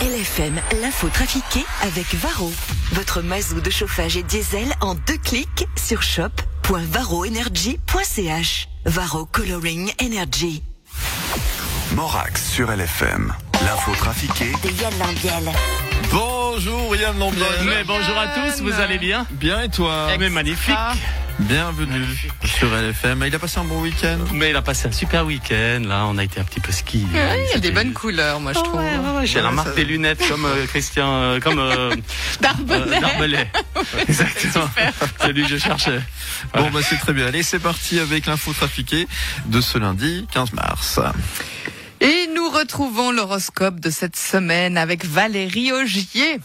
LFM, l'info trafiquée avec Varro. Votre mazou de chauffage et diesel en deux clics sur shop.varroenergy.ch. Varro Coloring Energy. Morax sur LFM. L'info trafiquée De Yann Lambiel. Bonjour Yann Lambiel. Mais bonjour à tous, vous allez bien? Bien et toi? Mais magnifique Bienvenue sur LFM. Il a passé un bon week-end Mais il a passé un super week-end, là, on a été un petit peu ski. Ouais, il y a des bonnes couleurs, moi, je trouve. J'ai la Ouais, marque ça- des lunettes comme euh, Christian, euh, comme euh, euh, Darbelay. Exactement. Celui que je cherchais. Bon bah c'est très bien. Allez c'est parti avec l'info trafiquée de ce lundi 15 mars. Et nous retrouvons l'horoscope de cette semaine avec Valérie Augier.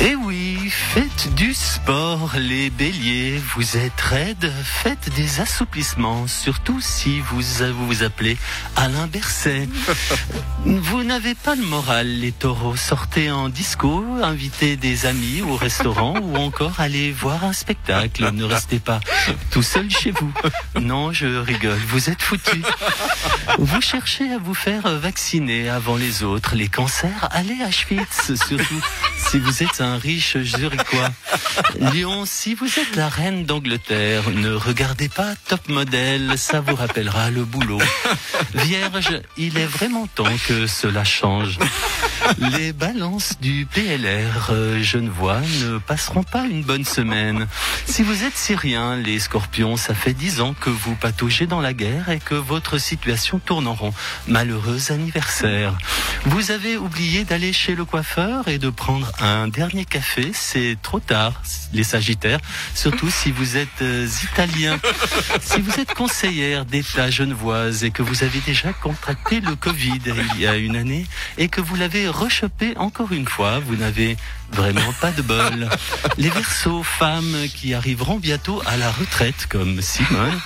Eh oui, faites du sport, les béliers. Vous êtes raides, faites des assouplissements, surtout si vous vous, vous appelez Alain Berset. vous n'avez pas le moral, les taureaux. Sortez en disco, invitez des amis au restaurant ou encore allez voir un spectacle. Ne restez pas tout seul chez vous. Non, je rigole, vous êtes foutus. Vous cherchez à vous faire vacciner avant les autres. Les cancers, allez à Schwitz, surtout si vous êtes un riche zurichois. Lyon, si vous êtes la reine d'Angleterre, ne regardez pas Top Model, ça vous rappellera le boulot. Vierge, il est vraiment temps que cela change. Les balances du PLR euh, Genevois ne passeront pas une bonne semaine. Si vous êtes syrien, les scorpions, ça fait dix ans que vous pataugez dans la guerre et que votre situation tourne en rond. Malheureux anniversaire. Vous avez oublié d'aller chez le coiffeur et de prendre un dernier café. C'est trop tard, les sagittaires. Surtout si vous êtes euh, italien. Si vous êtes conseillère d'État genevoise et que vous avez déjà contracté le Covid il y a une année et que vous l'avez rechopé encore une fois, vous n'avez vraiment pas de bol. Les versos femmes qui arriveront bientôt à la retraite comme Simone,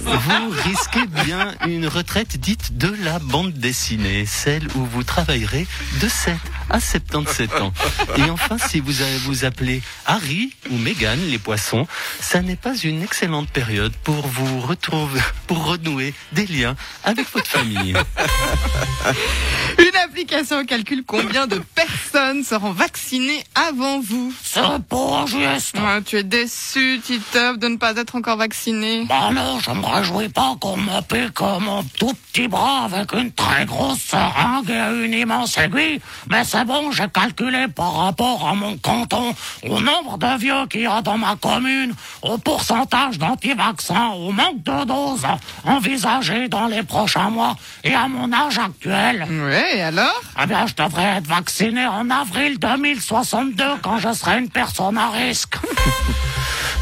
vous risquez bien une retraite dite de la bande dessinée, celle où vous travaillerez de 7 à 77 ans. Et enfin, si vous avez- vous appelez Harry ou Meghan, les poissons, ça n'est pas une excellente période pour vous retrouver, pour renouer des liens avec votre famille. Une application calcule combien de personnes seront vaccinées avant vous. C'est pas juste. Ouais, tu es déçu, Titeuf, de ne pas être encore vacciné. Bah non, je me réjouis pas qu'on me pique mon tout petit bras avec une très grosse seringue et une immense aiguille. Mais c'est bon, j'ai calculé par rapport à mon canton, au nombre de vieux qu'il y a dans ma commune, au pourcentage d'anti-vaccins, au manque de doses envisagé dans les prochains mois et à mon âge actuel. Et alors? Eh bien, je devrais être vacciné en avril 2062 quand je serai une personne à risque.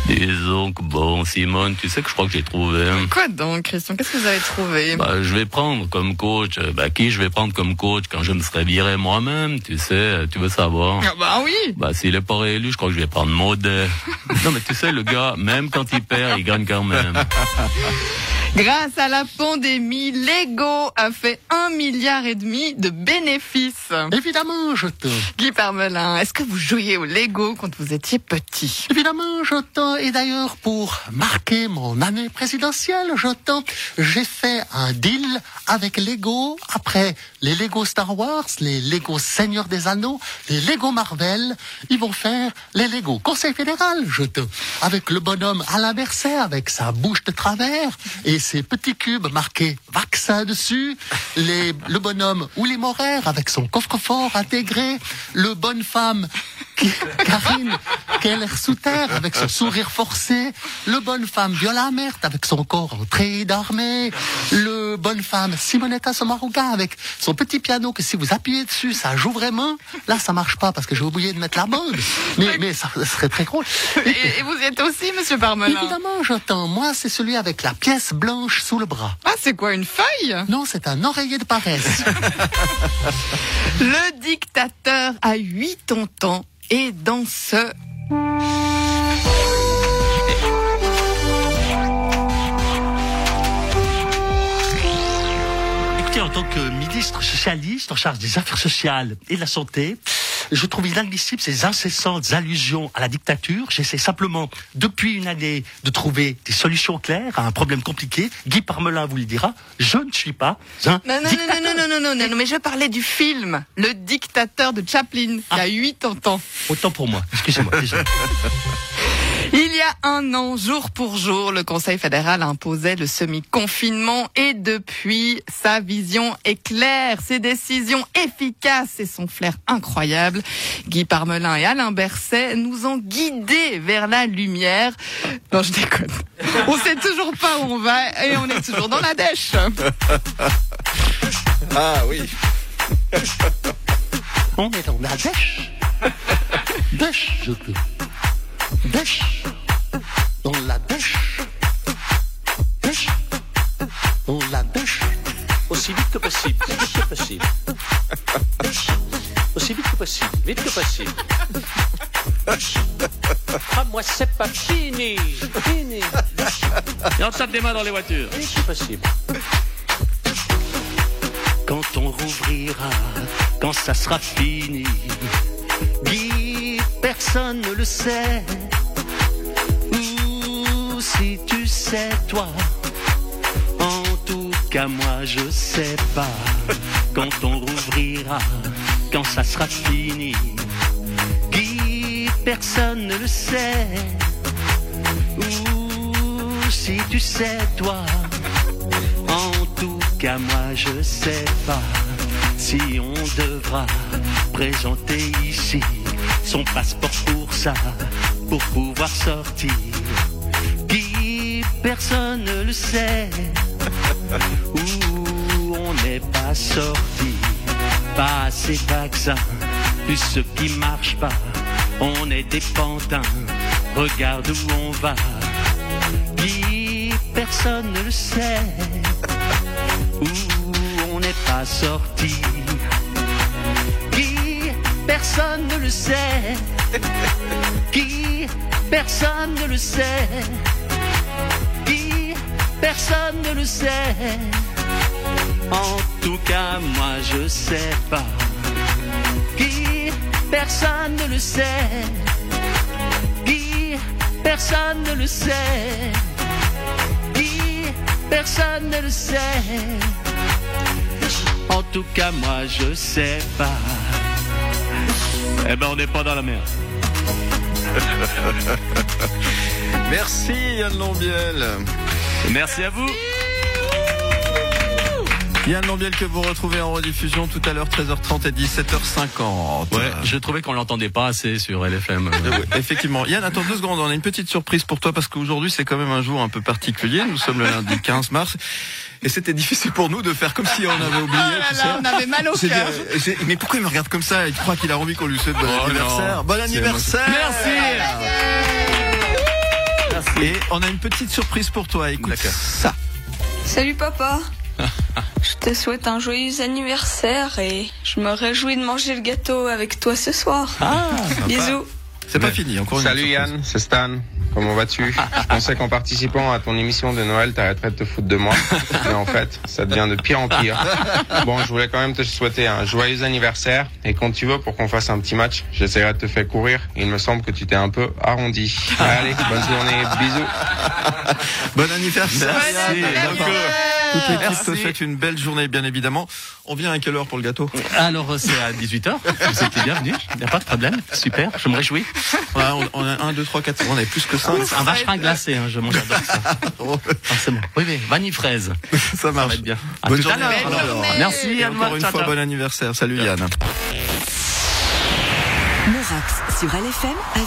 Disons que bon, Simone, tu sais que je crois que j'ai trouvé. hein. Quoi donc, Christian? Qu'est-ce que vous avez trouvé? Bah, je vais prendre comme coach. euh, Bah, qui je vais prendre comme coach quand je me serai viré moi-même, tu sais, euh, tu veux savoir? Ah Bah oui Bah, s'il est pas réélu, je crois que je vais prendre Maudet. non, mais tu sais, le gars, même quand il perd, il gagne quand même. Grâce à la pandémie, Lego a fait un milliard et demi de bénéfices. Évidemment, je te. Guy Parmelin, est-ce que vous jouiez au Lego quand vous étiez petit? Évidemment, je te. Et d'ailleurs, pour marquer mon année présidentielle, je te. J'ai fait un deal avec Lego. Après les Lego Star Wars, les Lego Seigneur des Anneaux, les Lego Marvel, ils vont faire les Lego Conseil fédéral, je te. Avec le bonhomme Alain Berset, avec sa bouche de travers et ses petits cubes marqués vaccin dessus. Le bonhomme Willy Morer avec son coffre-fort intégré. Le bonne femme Karine Keller Souter avec son sourire forcé, le bonne femme Viola Amert avec son corps en treillis d'armée, le bonne femme Simonetta Sommaruga avec son petit piano que si vous appuyez dessus, ça joue vraiment. Là, ça marche pas parce que j'ai oublié de mettre la bande. Mais, mais ça, serait très drôle. et, et vous êtes aussi, monsieur Parmelin Évidemment, j'entends. Moi, c'est celui avec la pièce blanche sous le bras. Ah, c'est quoi, une feuille? Non, c'est un oreiller de paresse. Le dictateur a 80 ans et dans ce... Écoutez, en tant que ministre socialiste en charge des affaires sociales et de la santé, je trouve inadmissible ces incessantes allusions à la dictature. J'essaie simplement, depuis une année, de trouver des solutions claires à un problème compliqué. Guy Parmelin vous le dira. Je ne suis pas un non, non, dictateur. Non, non, non, non, non, non, mais je parlais du film Le dictateur de Chaplin, il y ah. a 80 ans. Autant pour moi. Excusez-moi. désolé. Il y a un an, jour pour jour, le Conseil fédéral imposait le semi-confinement et depuis, sa vision est claire, ses décisions efficaces et son flair incroyable. Guy Parmelin et Alain Berset nous ont guidés vers la lumière. Non, je déconne. On sait toujours pas où on va et on est toujours dans la dèche. Ah oui. On est dans la dèche. Dèche, je peux. Dèche. Dans la dèche. Aussi vite que possible. Vite que possible. Aussi vite que possible. Vite que possible. Ah, moi, c'est pas fini. Fini. Et on tape des mains dans les voitures. Vite que possible. Quand on rouvrira, quand ça sera fini, Guy, personne ne le sait. Ou si tu sais, toi, moi, je sais pas. Quand on rouvrira, quand ça sera fini, Guy, personne ne le sait. Ou si tu sais, toi, en tout cas, moi je sais pas si on devra présenter ici son passeport pour ça, pour pouvoir sortir. Qui personne ne le sait, où on n'est pas sorti, pas assez vaccins, plus ce qui marche pas, on est des pantins, regarde où on va. Qui personne ne le sait où on n'est pas sorti. Qui personne ne le sait. Qui personne ne le sait. Personne ne le sait. En tout cas, moi je sais pas. Qui? Personne ne le sait. Qui? Personne ne le sait. Qui? Personne ne le sait. En tout cas, moi je sais pas. Eh ben, on n'est pas dans la mer. Merci Yann Lambiel. Merci à vous. Yann Lambiel que vous retrouvez en rediffusion tout à l'heure 13h30 et 17h50. Ouais, je trouvais qu'on l'entendait pas assez sur LFM. Ouais, effectivement. Yann, attends deux secondes. On a une petite surprise pour toi parce qu'aujourd'hui c'est quand même un jour un peu particulier. Nous sommes le lundi 15 mars et c'était difficile pour nous de faire comme si on avait oublié. Oh là là, on avait mal au cœur. euh, mais pourquoi il me regarde comme ça? Il croit qu'il a envie qu'on lui souhaite bon Oh anniversaire. non. Bon anniversaire Merci. Et on a une petite surprise pour toi. Écoute D'accord. ça. Salut papa. Je te souhaite un joyeux anniversaire et je me réjouis de manger le gâteau avec toi ce soir. Bisous. C'est pas fini. Encore une Salut. Yann, c'est Stan. Comment vas-tu Je pensais qu'en participant à ton émission de Noël, t'arrêterais de te foutre de moi. Mais en fait, ça devient de pire en pire. Bon, je voulais quand même te souhaiter un joyeux anniversaire. Et quand tu veux, pour qu'on fasse un petit match, j'essaierai de te faire courir. Il me semble que tu t'es un peu arrondi. Allez, bonne journée, bisous. Bon anniversaire. Bon Yann. Toute l'équipe te souhaite une belle journée, bien évidemment. On vient à quelle heure pour le gâteau Alors, euh, c'est à 18h. Vous êtes les bienvenus. Il n'y a pas de problème. Super. Je me réjouis. on a, on a 1, 2, 3, 4, on avait plus que ça. Un vacherin glacé, hein, je mange j'adore ça. Forcément. Oui, oui. Vanille fraise. Ça Ça marche. va être bien. À Bonne tout à journée. Merci, Et encore une Ciao, fois, ciao. bon anniversaire. Salut Yann. Morax sur LFM